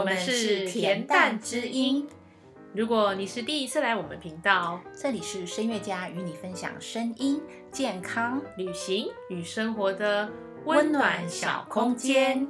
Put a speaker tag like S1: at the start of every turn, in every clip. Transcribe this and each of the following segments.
S1: 我们是恬淡之音。如果你是第一次来我们频道，
S2: 这里是声乐家与你分享声音、健康、
S1: 旅行与生活的
S2: 温暖小空间。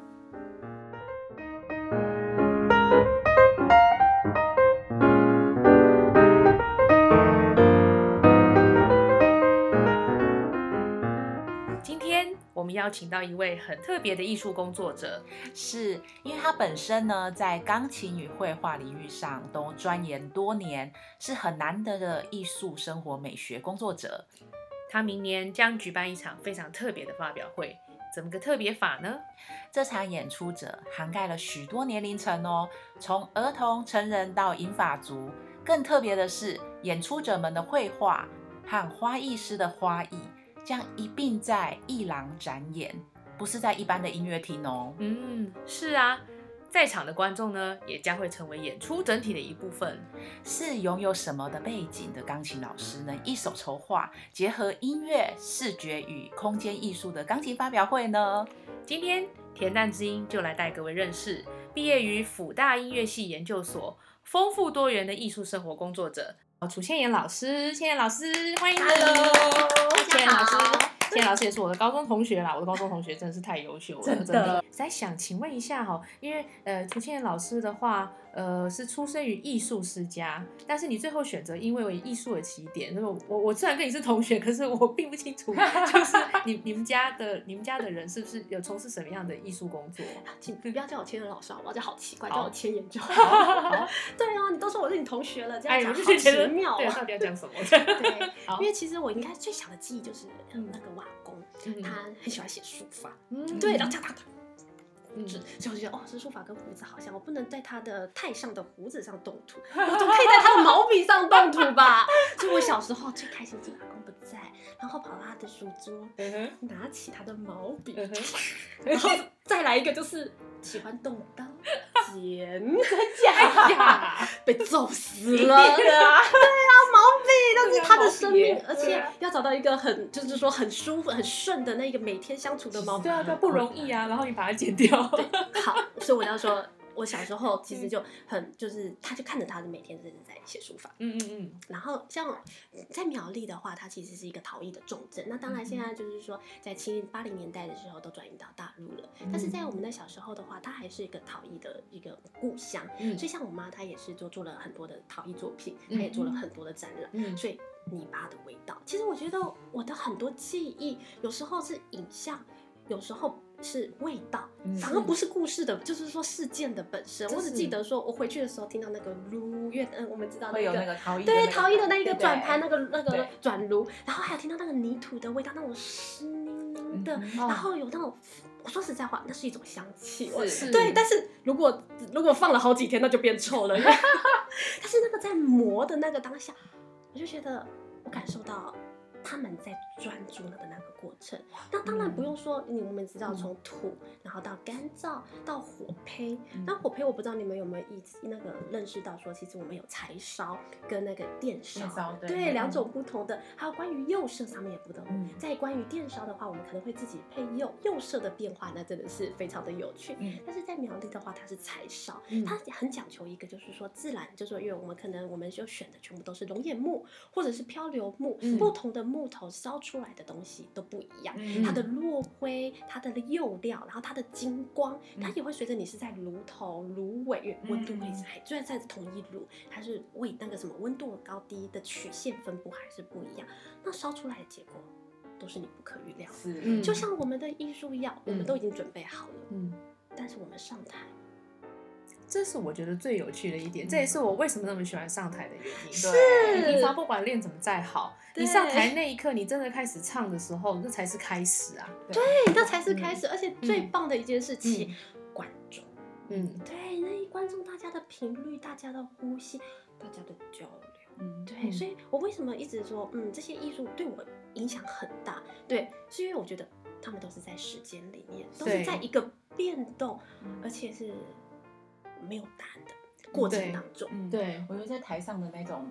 S1: 邀请到一位很特别的艺术工作者，
S2: 是因为他本身呢，在钢琴与绘画领域上都钻研多年，是很难得的艺术生活美学工作者。
S1: 他明年将举办一场非常特别的发表会，怎么个特别法呢？
S2: 这场演出者涵盖了许多年龄层哦，从儿童、成人到银发族。更特别的是，演出者们的绘画和花艺师的花艺将一并在艺廊展演，不是在一般的音乐厅哦。
S1: 嗯，是啊，在场的观众呢，也将会成为演出整体的一部分。
S2: 是拥有什么的背景的钢琴老师能一手筹划结合音乐、视觉与空间艺术的钢琴发表会呢？
S1: 今天恬淡之音就来带各位认识毕业于辅大音乐系研究所、丰富多元的艺术生活工作者楚倩妍老师。倩妍老师，欢迎你
S3: Hello，
S1: 倩妍老师
S3: 大家好。
S1: 倩妍老师也是我的高中同学啦，我的高中同学真的是太优秀了，
S3: 真的。
S1: 在想请问一下哈，因为呃，楚倩妍老师的话，呃，是出生于艺术世家，但是你最后选择因为为艺术的起点，那么我我虽然跟你是同学，可是我并不清楚，就是你你们家的你们家的人是不是有从事什么样的艺术工作？
S3: 请你不要叫我千人老师好不好？这好奇怪，叫我千言就 好。
S1: 好，
S3: 对啊，你都说我是你同学了，这
S1: 哎，
S3: 样讲好
S1: 我就觉得
S3: 奇妙
S1: 对，
S3: 啊。
S1: 到底要讲什么？
S3: 对，因为其实我应该最小的记忆就是
S1: 嗯
S3: 那个瓦工，
S1: 嗯
S3: 他很喜欢写书法，
S1: 嗯
S3: 对，然后他他他。
S1: 嗯
S3: 所以我就觉得哦，这书法跟胡子好像，我不能在他的太上的胡子上动土，我总可以在他的毛笔上动土吧。所以我小时候最开心是阿公不在，然后跑到他的书桌，
S1: 嗯
S3: 拿起他的毛笔，
S1: 嗯
S3: 然后再来一个就是喜欢动刀剪，
S1: 哎呀，
S3: 被揍死
S1: 一
S3: 了。
S1: 定的啊，
S3: 毛笔那是他的生命，而且要找到一个很就是说很舒服、很顺的那个每天相处的毛笔，
S1: 对啊，对啊，不容易啊，然后你把它剪掉，
S3: 好，所以我要说，我小时候其实就很就是，他就看着他的每天真的在写书法。
S1: 嗯嗯嗯，
S3: 然后像在苗栗的话，它其实是一个陶艺的重镇。那当然现在就是说，在七八零年代的时候都转移到大陆了，但是在我们的小时候的话，它还是一个陶艺的一个故乡。
S1: 嗯
S3: 所以像我妈，她也是做做了很多的陶艺作品，她
S1: 嗯
S3: 也做了很多的展览。
S1: 嗯
S3: 所以泥巴的味道，其实我觉得我的很多记忆有时候是影像，有时候是味道，
S1: 嗯
S3: 反而不是故事的，就是说事件的本身。我只记得说我回去的时候听到那个炉乐，嗯，我们知道
S2: 那
S3: 个。对陶艺的那一个转盘，那个那个转炉，然后还有听到那个泥土的味道，那种湿淋淋的，
S2: 嗯
S3: 然后有那种，我说实在话，那是一种香气，对。但是如果如果放了好几天，那就变臭了。但是那个在磨的那个当下，我就觉得我感受到他们在专注了的那个过程。那当然不用说，你我们知道从土，然后到干燥，到火胚。那火胚我不知道你们有没有意那个认识到说，其实我们有柴烧跟那个电烧，
S2: 对
S3: 两种不同的。还有关于釉色上面也不同。
S2: 嗯
S3: 在关于电烧的话，我们可能会自己配釉，釉色的变化那真的是非常的有趣。
S2: 嗯
S3: 但是在苗栗的话，它是柴烧，
S1: 嗯
S3: 它很讲求一个，就是说自然，就是说因为我们可能我们就选的全部都是龙眼木或者是漂流木，
S1: 嗯
S3: 不同的木头烧出来的东西都不一样。
S2: 嗯
S3: 它的落灰、它的釉料，然后它的金光，它也会随着你是在炉头、炉尾，温度会
S2: 嗯
S3: 还虽然在同一炉，它是为那个什么温度的高低的曲线分布还是不一样，那烧出来的结果都是你不可预料的。就像我们的艺术一样，我们
S1: 嗯
S3: 都已经准备好了，
S1: 嗯。
S3: 但是我们上台，
S1: 这是我觉得最有趣的一点，这也是我为什么那么喜欢上台的原因。
S2: 对
S1: 你平常不管练怎么再好，你上台那一刻，你真的开始唱的时候，那才是开始啊。
S2: 对
S3: 那才是开始。而且最棒的一件事情，观众，
S1: 嗯
S3: 对，那一观众大家的频率、大家的呼吸、大家的交流。
S2: 嗯
S3: 对，
S1: 嗯
S3: 所以我为什么一直说，嗯，这些艺术对我影响很大？对，是因为我觉得他们都是在时间里面，都是在一个变动，
S2: 嗯
S3: 而且是没有答案的过程当中。
S2: 嗯，
S1: 对。
S2: 我觉得在台上的那种，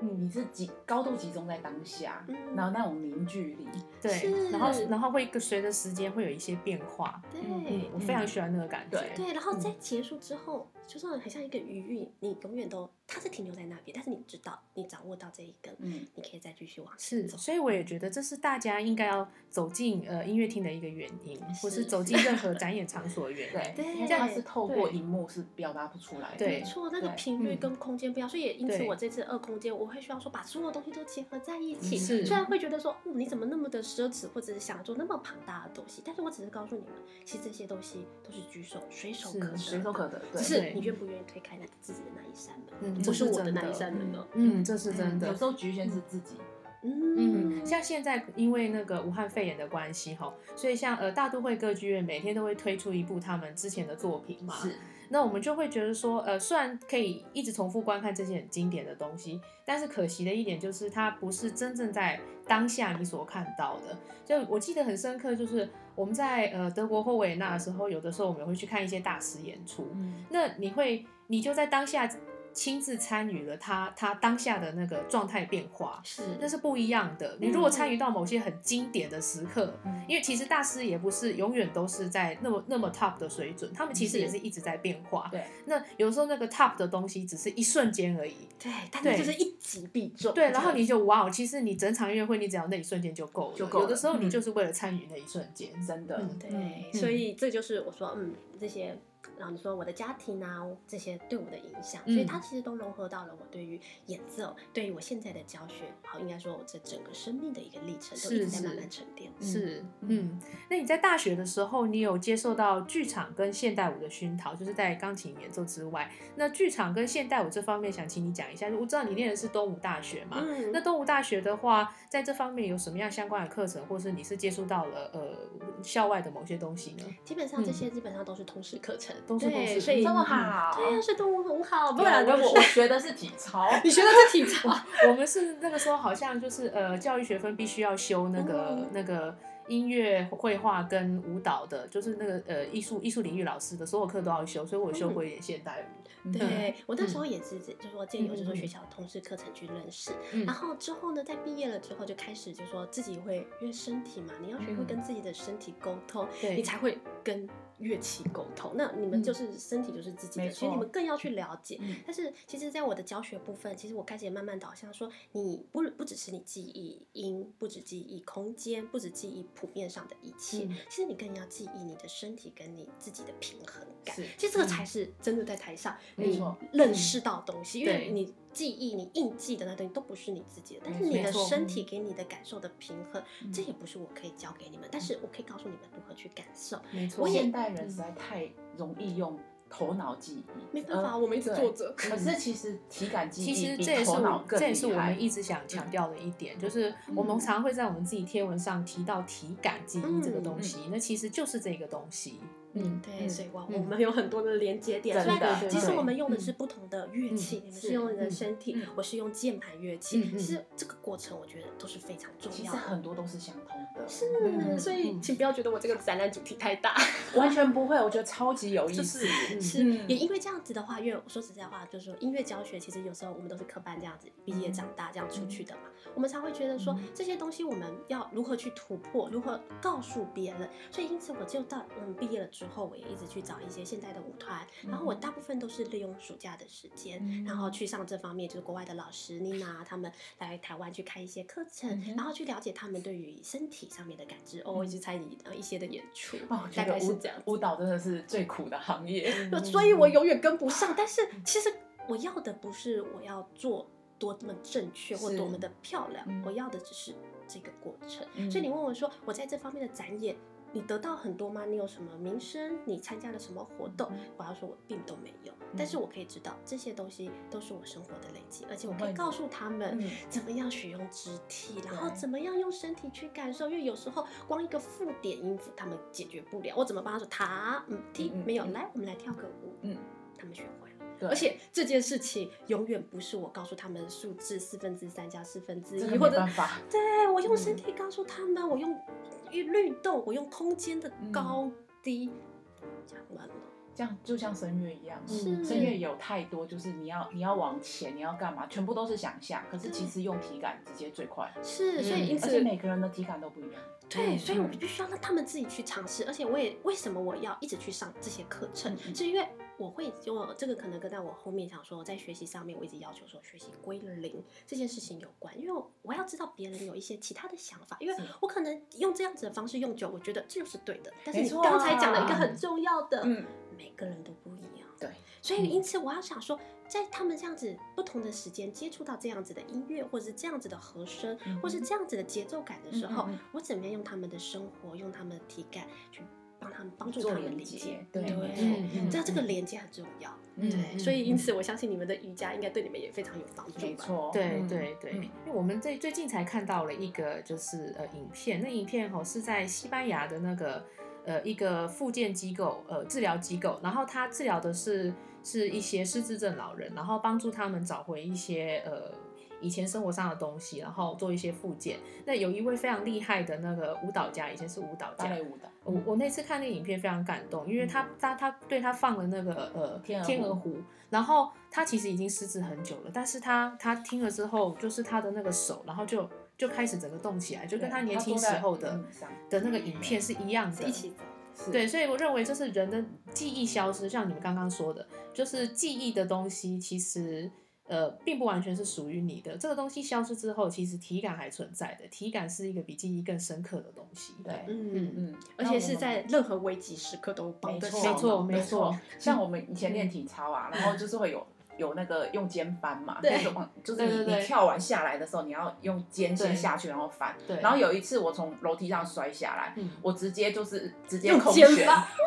S2: 嗯，你是集高度集中在当下，
S3: 嗯。
S2: 然后那种凝聚力，
S1: 对，然后然后会随着时间会有一些变化。
S3: 对、
S1: 嗯，我非常喜欢那个感觉。
S2: 对
S3: 对，然后在结束之后，就算很像一个余韵，你永远都它是停留在那边，但是你知道你掌握到这一根，
S2: 嗯。
S3: 你可以再继续往前
S1: 是，
S3: 走。
S1: 所以我也觉得这是大家应该要走进呃音乐厅的一个原因，或是
S3: 是
S1: 走进任何展演场所的原因。
S2: 对，
S3: 对。
S2: 因为它是透过荧幕是表达不出来的。
S1: 对。
S3: 没错，那个频率跟空间不一样，所以也因此我这次二空间，我会需要说把所有东西都结合在一起。
S1: 是。
S3: 虽然会觉得说，哦，你怎么那么的奢侈，或者是想做那么庞大的东西，但是我只是告诉你们，其实这些东西都是举手随手可得，
S2: 随手可得。
S3: 只是。
S1: 对
S3: 你愿不愿意推开那自己的那一扇门，
S1: 嗯，
S3: 不
S1: 这
S3: 是我的那一扇门了。
S1: 嗯，这是真的
S2: 有。时候局限是自己。
S3: 嗯
S1: 嗯，像现在因为那个武汉肺炎的关系哈，所以像呃大都会歌剧院每天都会推出一部他们之前的作品嘛。
S2: 是，
S1: 那我们就会觉得说，呃，虽然可以一直重复观看这些很经典的东西，但是可惜的一点就是它不是真正在当下你所看到的。就我记得很深刻，就是我们在呃德国或维也纳的时候，有的时候我们会去看一些大师演出，
S2: 嗯，
S1: 那你会你就在当下亲自参与了他他当下的那个状态变化。
S3: 是
S1: 那是不一样的。你如果参与到某些很经典的时刻，
S2: 嗯
S1: 因为其实大师也不是永远都是在那么那么 top 的水准，他们其实也是一直在变化。
S2: 对，
S1: 那有时候那个 top 的东西只是一瞬间而已。
S3: 对，但
S1: 对
S3: 是就是一击必中。
S1: 对，然后你就哇哦，其实你整场音乐会，你只要那一瞬间就够了。
S2: 就够了
S1: 有的时候你
S2: 嗯
S1: 就是为了参与那一瞬间。
S2: 真的。
S1: 嗯
S3: 对，
S1: 嗯
S3: 所以这就是我说，嗯，这些，然后你说我的家庭啊，这些对我的影响，
S1: 嗯
S3: 所以它其实都融合到了我对于演奏，对于我现在的教学，好，应该说我这整个生命的一个历程，都一直在
S1: 是
S3: 慢慢沉淀。
S1: 是，
S2: 嗯
S1: 嗯，那你在大学的时候，你有接受到剧场跟现代舞的熏陶，就是在钢琴演奏之外，那剧场跟现代舞这方面，想请你讲一下。我知道你念的是东吴大学嘛，
S3: 嗯
S1: 那东吴大学的话，在这方面有什么样相关的课程，或是你是接触到了呃校外的某些东西呢？
S3: 基本上这些基本上都是通识课程，
S1: 嗯
S3: 对所以
S2: 这么好，
S3: 对啊，是动物很好，不
S2: 不然我我学的是体操，
S3: 你学的是体操，
S1: 我们是那个时候好像就是呃教育学分必须要修那个、
S3: 嗯
S1: 那个音乐、绘画跟舞蹈的，就是那个呃艺术艺术领域老师的所有课都要修，所以我修过一点现代舞。
S3: 对我那时候也是，就是说借由就是说学校的通识课程去认识，
S1: 嗯。
S3: 然后之后呢，在毕业了之后就开始就是说自己会因为身体嘛，你要学会跟自己的身体沟通，
S1: 对。
S3: 你才会跟乐器沟通。那你们
S1: 嗯
S3: 就是身体就是自己的，
S2: 没
S3: 所以你们更要去了解。
S2: 嗯
S3: 但是其实，在我的教学部分，其实我开始也慢慢导向说，你不不只是你记忆音，不只记忆空间，不只记忆谱面上的一切，
S1: 嗯
S3: 其实你更要记忆你的身体跟你自己的平衡其实这个才是真的在台上你
S2: 没错
S3: 认识到的东西，因为你记忆、你印记的那东西都不是你自己的，但是你的身体给你的感受的平衡，
S2: 嗯
S3: 这也不是我可以教给你们，但是我可以告诉你们如何去感受。
S1: 没错，
S2: 现代人实在太容易用头脑记忆，
S3: 没办法
S2: 呃
S3: 我们一直
S2: 对
S3: 坐着
S2: 可是其实体感记忆
S1: 其实
S2: 比
S1: 这也是我这也是我们一直想强调的一点，就是我们
S2: 嗯
S1: 常会在我们自己贴文上提到体感记忆这个东
S3: 嗯
S1: 西，那其实就是这个东西。嗯，
S3: 对，
S2: 嗯
S3: 所以我
S1: 嗯
S3: 我们有很多的连接点，
S2: 真
S3: 虽然
S2: 的
S3: 其实我们用的
S1: 嗯
S3: 是不同的乐器，你们是
S2: 是
S3: 用你的
S1: 嗯
S3: 身体
S2: 嗯，
S3: 我是用键盘乐器其实这个过程我觉得都是非常重要的。
S2: 实很多都是相通的，
S3: 是，
S2: 嗯
S3: 所以
S1: 嗯
S3: 请不要觉得我这个展览主题太大。
S2: 完全不会，我觉得超级有意
S1: 就
S2: 思。
S1: 是
S3: 也因为这样子的话，因为我说实在话，就是说音乐教学，其实有时候我们都是科班这样子毕业长大这样出去的嘛，我们才会觉得说、
S2: 嗯
S3: 这些东西我们要如何去突破，如何告诉别人。所以因此我就到嗯毕业了之后，我也一直去找一些现代的舞团，然后我大部分都是利用暑假的时间，
S2: 嗯
S3: 然后去上这方面就是国外的老师妮娜他们来台湾去开一些课程，然后去了解他们对于身体上面的感知。哦，我一直参与呃一些的演出，
S2: 哦，
S3: 大概是这样。
S2: 舞蹈真的是最苦的行业。
S3: 呃所以我永远跟不上。但是其实我要的不是我要做多么正确或多么的漂亮，
S2: 嗯
S3: 我要的只是这个过程。
S2: 嗯
S3: 所以你问我说，我在这方面的展演。你得到很多吗？你有什么名声？你参加了什么活动？
S2: 嗯
S3: 我要说，我并都没有。但是我可以知道，这些东西都是我生活的累积，而且我可以告诉他们
S2: 嗯
S3: 怎么样使用肢体，然后怎么样用身体去感受。因为有时候光一个附点音符他们解决不了，我怎么帮他说他嗯踢没有？
S2: 嗯
S3: 来，我们来跳个舞。
S2: 嗯，
S3: 他们学会了。
S2: 对
S3: 而且这件事情永远不是我告诉他们数字四分之三加四分之一，或者。对我用
S2: 嗯
S3: 身体告诉他们，我用律动，我用空间的
S2: 嗯
S3: 高低，讲完了。
S2: 这样就像声乐一样，
S1: 是。
S2: 声乐有太多，就是你要你要往前，你要干嘛，全部都是想象。可是其实用体感直接最快，
S3: 是，所以因此
S2: 而且每个人的体感都不一样。
S3: 对，
S1: 嗯
S3: 所以我
S1: 嗯。
S3: 必须要让他们自己去尝试，而且我也为什么我要一直去上这些课程，是因为我会就这个可能跟在我后面想说，在学习上面我一直要求说学习归零这件事情有关，因为我我要知道别人有一些其他的想法，因为我可能用这样子的方式用久，我觉得这就是对的，但是你刚才讲了一个
S2: 啊
S3: 很重要的，
S2: 嗯，
S3: 每个人都不一样。
S2: 对，
S3: 所以因此我要想说，在他们这样子不同的时间接触到这样子的音乐，或者是这样子的和声，或是这样子的节奏感的时候，
S2: 嗯嗯嗯。
S3: 我怎么样用他们的生活，用他们的体感去帮他们帮助他们理解，
S2: 对。
S3: 对，
S1: 嗯嗯
S3: 这这个连接很重要。
S2: 嗯
S3: 对，
S1: 嗯
S3: 所以因此我相信你们的瑜伽应该对你们也非常有帮助吧。
S2: 没错，
S1: 对
S2: 嗯
S1: 对对，
S2: 嗯
S1: 因为我们最最近才看到了一个就是呃影片，那影片吼是在西班牙的那个呃一个复健机构呃治疗机构，然后他治疗的是是一些失智症老人，然后帮助他们找回一些呃以前生活上的东西，然后做一些复健。那有一位非常厉害的那个舞蹈家，以前是舞蹈家，我我那次看那个影片非常感动，因为他他他对他放了那个呃
S2: 天鹅
S1: 天鹅湖，然后他其实已经失智很久了，但是他他听了之后，就是他的那个手，然后就就开始整个动起来，就跟他年轻时候的的那个影片是一样的，
S3: 一起走。
S1: 对，所以我认为就是人的记忆消失，像你们刚刚说的，就是记忆的东西其实。呃，并不完全是属于你的。这个东西消失之后，其实体感还存在的。体感是一个比记忆更深刻的东西。
S2: 对，
S3: 嗯，
S2: 嗯，
S3: 而且是在任何危急时刻都帮
S2: 没错，
S3: 得上
S1: 没错没错
S2: 像我们以前练体操啊，然后就是会有有那个用肩翻嘛，
S3: 对
S2: 那种就是你你跳完下来的时候，你要用肩先下去，然后翻。
S1: 对
S2: 然后有一次我从楼梯上摔下来，
S1: 嗯
S2: 我直接就是直接
S3: 用
S2: 空旋，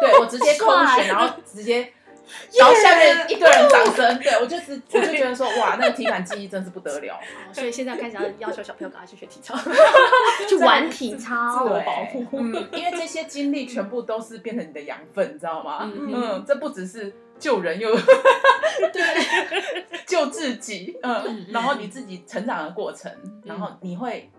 S2: 对我直接空
S3: 帅
S2: 旋，然后 直接。然后下面一堆人掌声，对我就是我就觉得说，哇，那个体感记忆真是不得了。
S3: 哦所以现在开始要要求小朋友赶快去学体操，去玩体操，
S2: 对
S3: 保护。
S2: 嗯，因为这些经历全部都是变成你的养分，你知道吗？
S1: 嗯
S2: 嗯，这不只是救人，又对 救自己，嗯
S1: 嗯，
S2: 然后你自己成长的过程，然后你会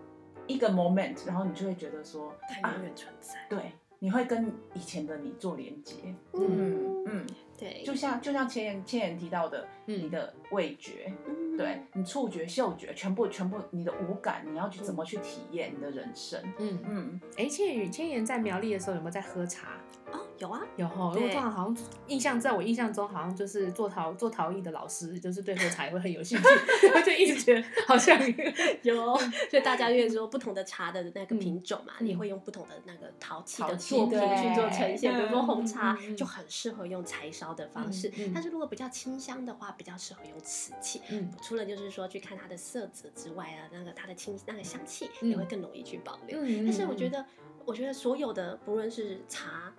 S2: 一个 moment，然后你就会觉得说，
S3: 它永远存在。
S2: 对，你会跟以前的你做连接，
S3: 嗯
S2: 嗯嗯，
S3: 对，
S2: 就像就像前言前言提到的，
S1: 嗯。
S2: 你的味觉，
S3: 嗯
S2: 对你触觉、嗅觉，全部全部你的五感，你要去怎么去体验你的人生，
S1: 嗯，
S2: 嗯，
S1: 哎，倩宇千言在苗栗的时候有没有在喝茶？
S3: 哦，有啊，
S1: 有哈，因为好像印象，在我印象中，好像就是做陶做陶艺的老师，就是对喝茶也会很有兴趣，我就一直觉得好像
S3: 有，所以大家越说不同的茶的那个
S1: 嗯
S3: 品种嘛，
S1: 嗯
S3: 也会用不同的那个陶器的作品
S2: 对
S3: 去做呈现。比如说红茶就很适合用柴烧的方式
S1: 嗯嗯，
S3: 但是如果比较清香的话，比较适合用瓷器。
S1: 嗯
S3: 除了就是说去看它的色泽之外啊，那个它的清那个香气
S1: 嗯
S3: 也会更容易去保留。
S1: 嗯，
S3: 但是我觉得，我觉得所有的不论是茶。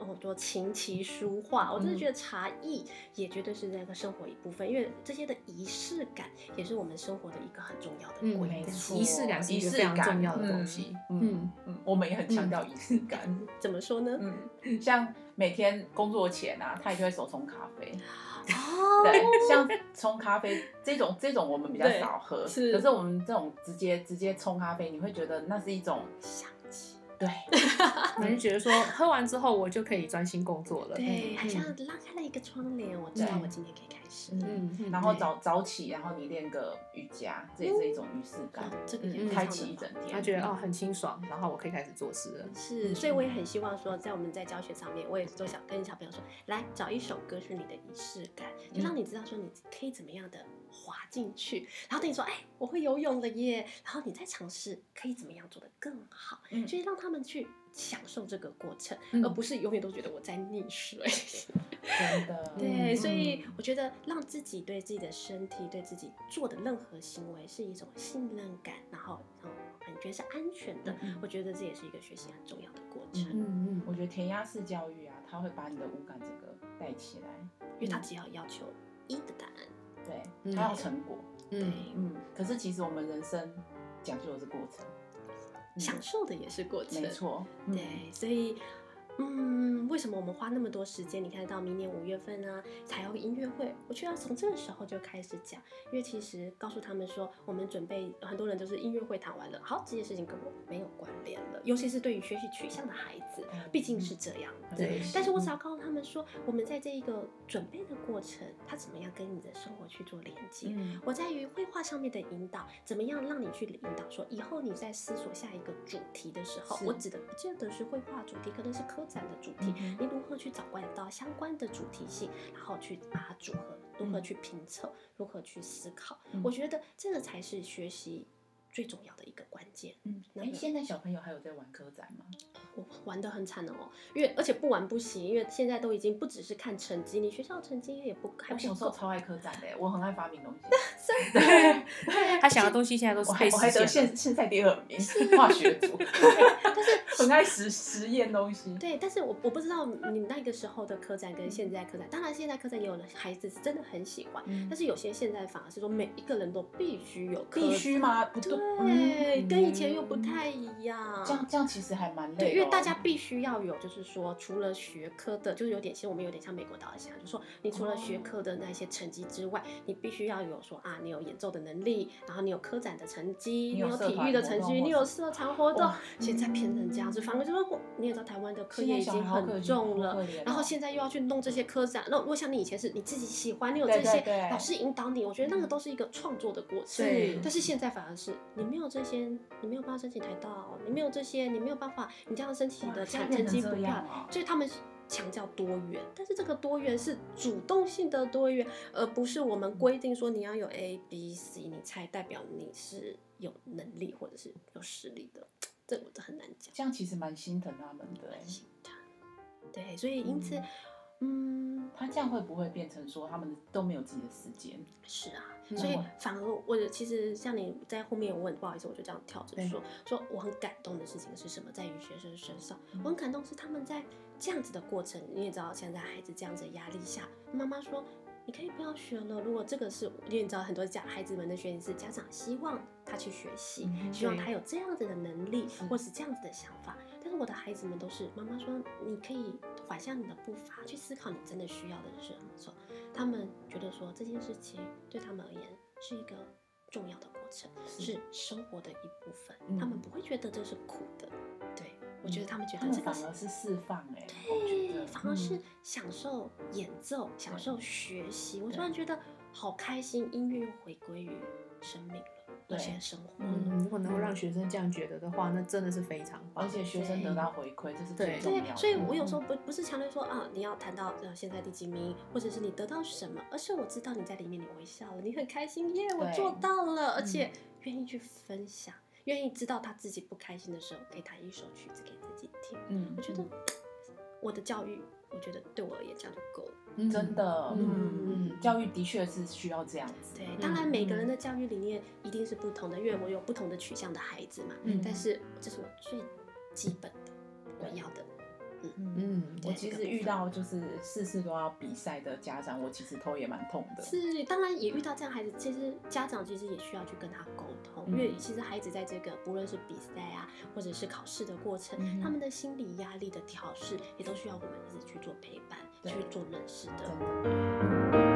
S3: 哦，多琴棋书画，我真的
S1: 嗯
S3: 觉得茶艺也绝对是那个生活一部分，因为这些的仪式感也是我们生活的一个很重要的
S1: 嗯。
S2: 没错
S1: 仪式感是一个
S2: 仪式
S1: 非常
S2: 感
S1: 重要的东
S2: 嗯
S1: 西。
S2: 嗯
S1: 嗯
S2: 嗯，我们也很强调仪式感。
S3: 怎么说呢？
S2: 嗯，像每天工作前啊，他也就会手冲咖啡。
S3: 哦，
S2: 对，像冲咖啡这种这种我们比较少喝，
S3: 是
S2: 可是我们这种直接直接冲咖啡，你会觉得那是一种对，
S1: 我就觉得说喝完之后我就可以专心工作了。
S3: 对，
S1: 嗯
S3: 好像拉开了一个窗帘，我知道我今天可以开始。
S1: 嗯嗯
S2: 然后早早起，然后你练个瑜伽，这也是一种仪式感
S3: 哦，，这个
S2: 开启一整天，
S1: 他觉得哦很清爽，然后我可以开始做事了。
S3: 是，所以我也很希望说，在我们在教学上面，我也都想跟小朋友说，来找一首歌是你的仪式感，就让你知道说你可以怎么样的滑进去，然后等你说，哎，我会游泳了耶，然后你再尝试可以怎么样做得更好，
S2: 嗯。
S3: 就是让他们去享受这个过程，
S1: 嗯。
S3: 而不是永远都觉得我在溺水。
S2: 真的，
S3: 对，
S1: 嗯。
S3: 所以我觉得让自己对自己的身体、对自己做的任何行为是一种信任感，然后然后你觉是安全的，
S2: 嗯嗯。
S3: 我觉得这也是一个学习很重要的过程。
S1: 嗯嗯
S2: 我觉得填鸭式教育啊，它会把你的五感这个带起来，
S3: 因为他只要要求一的答案，
S2: 对，
S1: 嗯
S2: 它要成果，
S1: 嗯
S2: 嗯，可是其实我们人生讲究的是过程，嗯
S3: 享受的也是过程。
S2: 没，错，嗯
S3: 对，所以。嗯，为什么我们花那么多时间？你看到明年五月份啊，才有音乐会，我却要从这个时候就开始讲，因为其实告诉他们说，我们准备很多人都是音乐会谈完了，好，这件事情跟我没有关联了，尤其是对于学习取向的孩子，毕竟是这样子。
S1: 对
S3: 但是我只要告诉他们说，我们在这一个准备的过程，他怎么样跟你的生活去做连接。
S2: 嗯
S3: 我在于绘画上面的引导，怎么样让你去引导说，以后你在思索下一个主题的时候，我指的不见得是绘画主题，可能是科展的主题，
S2: 嗯
S3: 你如何去找关到相关的主题性，然后去把它组合，如何去评测，如何去思考，
S2: 嗯
S3: 我觉得这个才是学习最重要的一个关键。
S2: 嗯，
S3: 那个
S2: 哎现在小朋友还有在玩科展吗？
S3: 我玩的很惨的哦，因为而且不玩不行，因为现在都已经不只是看成绩，你学校成绩也不还不
S2: 我小时候。超爱科展的，我很爱发明东西。
S3: 对，
S1: 他想的东西现在都是
S2: 我我还得
S1: 现。
S2: 现现在第二名，化学组，
S3: 但是
S2: 很爱实实验东西。
S3: 对，但是我我不知道你那个时候的科展跟现在科展，当然现在科展也有的孩子是真的很喜欢，
S2: 嗯
S3: 但是有些现在反而是说每一个人都必须有科
S2: 必须？吗？不对，
S3: 跟以前又不太一样。
S2: 这样这样其实还蛮累
S3: 为大家必须要有，就是说，除了学科的，就是有点，其实我们有点像美国导向，就是说，你除了学
S2: 哦
S3: 科的那些成绩之外，你必须要有说啊，你有演奏的能力，然后你有科展的成绩，你
S2: 有
S3: 体育的成绩，你有社团活动。现在变成这样子，反而就是说，你也知道台湾的课
S2: 现在小
S3: 业已经很重了然后
S2: 哦
S3: 现在又要去弄这些科展，那如果像你以前是你自己喜欢，你有这些老师引导你，我觉得那个
S2: 嗯
S3: 都是一个创作的过程。
S1: 对
S3: 但是现在反而是你没有这些，你没有办法申请台大，你没有这些，你没有办法，你这样申请的产
S2: 在变成这
S3: 成绩不漂
S2: 样啊
S3: 所以他们强调多元，但是这个多元是主动性的多元，而不是我们规定说你要有 A B C，你才代表你是有能力或者是有实力的，这我都很难讲。
S2: 这样其实蛮心疼他们的欸。
S3: 心疼对，所以因此，嗯，
S2: 他这样会不会变成说他们都没有自己的时间？
S3: 是啊，
S1: 嗯
S3: 所以反而我其实像你在后面有问，不好意思，我就这样跳着说，说我很感动的事情是什么，在于学生身上，
S2: 嗯
S3: 我很感动是他们在这样子的过程，你也知道现在孩子这样子的压力下，妈妈说。你可以不要学了。如果这个是，因为你知道很多家孩子们的学习是家长希望他去学习，
S2: 嗯
S3: 希望他有这样子的能力
S2: 是
S3: 或是这样子的想法。我的孩子们都是妈妈说，你可以缓下你的步伐，去思考你真的需要的是什么。他们觉得说这件事情对他们而言是一个重要的过程，
S2: 是
S3: 是生活的一部分。
S2: 嗯
S3: 他们不会觉得这是苦的，对我觉得他们觉得这个是
S2: 反而是释放哎，
S3: 对，
S2: 得
S3: 反而是
S2: 嗯
S3: 享受演奏，享受学习。我突然觉得好开心，音乐又回归于生命了，
S2: 对
S3: 而且生活
S1: 嗯，如果能够让学生这样觉得的话，那真的是非常棒。
S2: 而且学生得到回馈，这是最重要的。，
S3: 对所以我有时候
S2: 嗯
S3: 不不是强调说啊，你要谈到呃现在第几名，或者是你得到什么，而是我知道你在里面你微笑了，你很开心耶，我做到了，而
S2: 嗯
S3: 且愿意去分享，愿意知道他自己不开心的时候，可以弹一首曲子给自己听。
S2: 嗯，
S3: 我觉得我的教育，我觉得对我而言这样就够了。
S1: 嗯
S2: 真的，
S1: 嗯
S2: 嗯嗯，教育的确是需要这样子。
S3: 对，
S1: 嗯
S3: 当然每个人的教育理念一定是不同的，因为我有不同的取向的孩子嘛。
S1: 嗯
S3: 但是这是我最基本的我要的。
S2: 嗯，
S1: 嗯，
S2: 我其实遇到就是事事都要比赛的家长，我其实头也蛮痛的。
S3: 是，当然也遇到这样孩子，其实家长其实也需要去跟他沟通，因为
S2: 嗯。
S3: 其实孩子在这个不论是比赛啊，或者是考试的过程，
S2: 嗯
S3: 他们的心理压力的调试，也都需要我们一直去做陪伴，去做认识
S2: 的。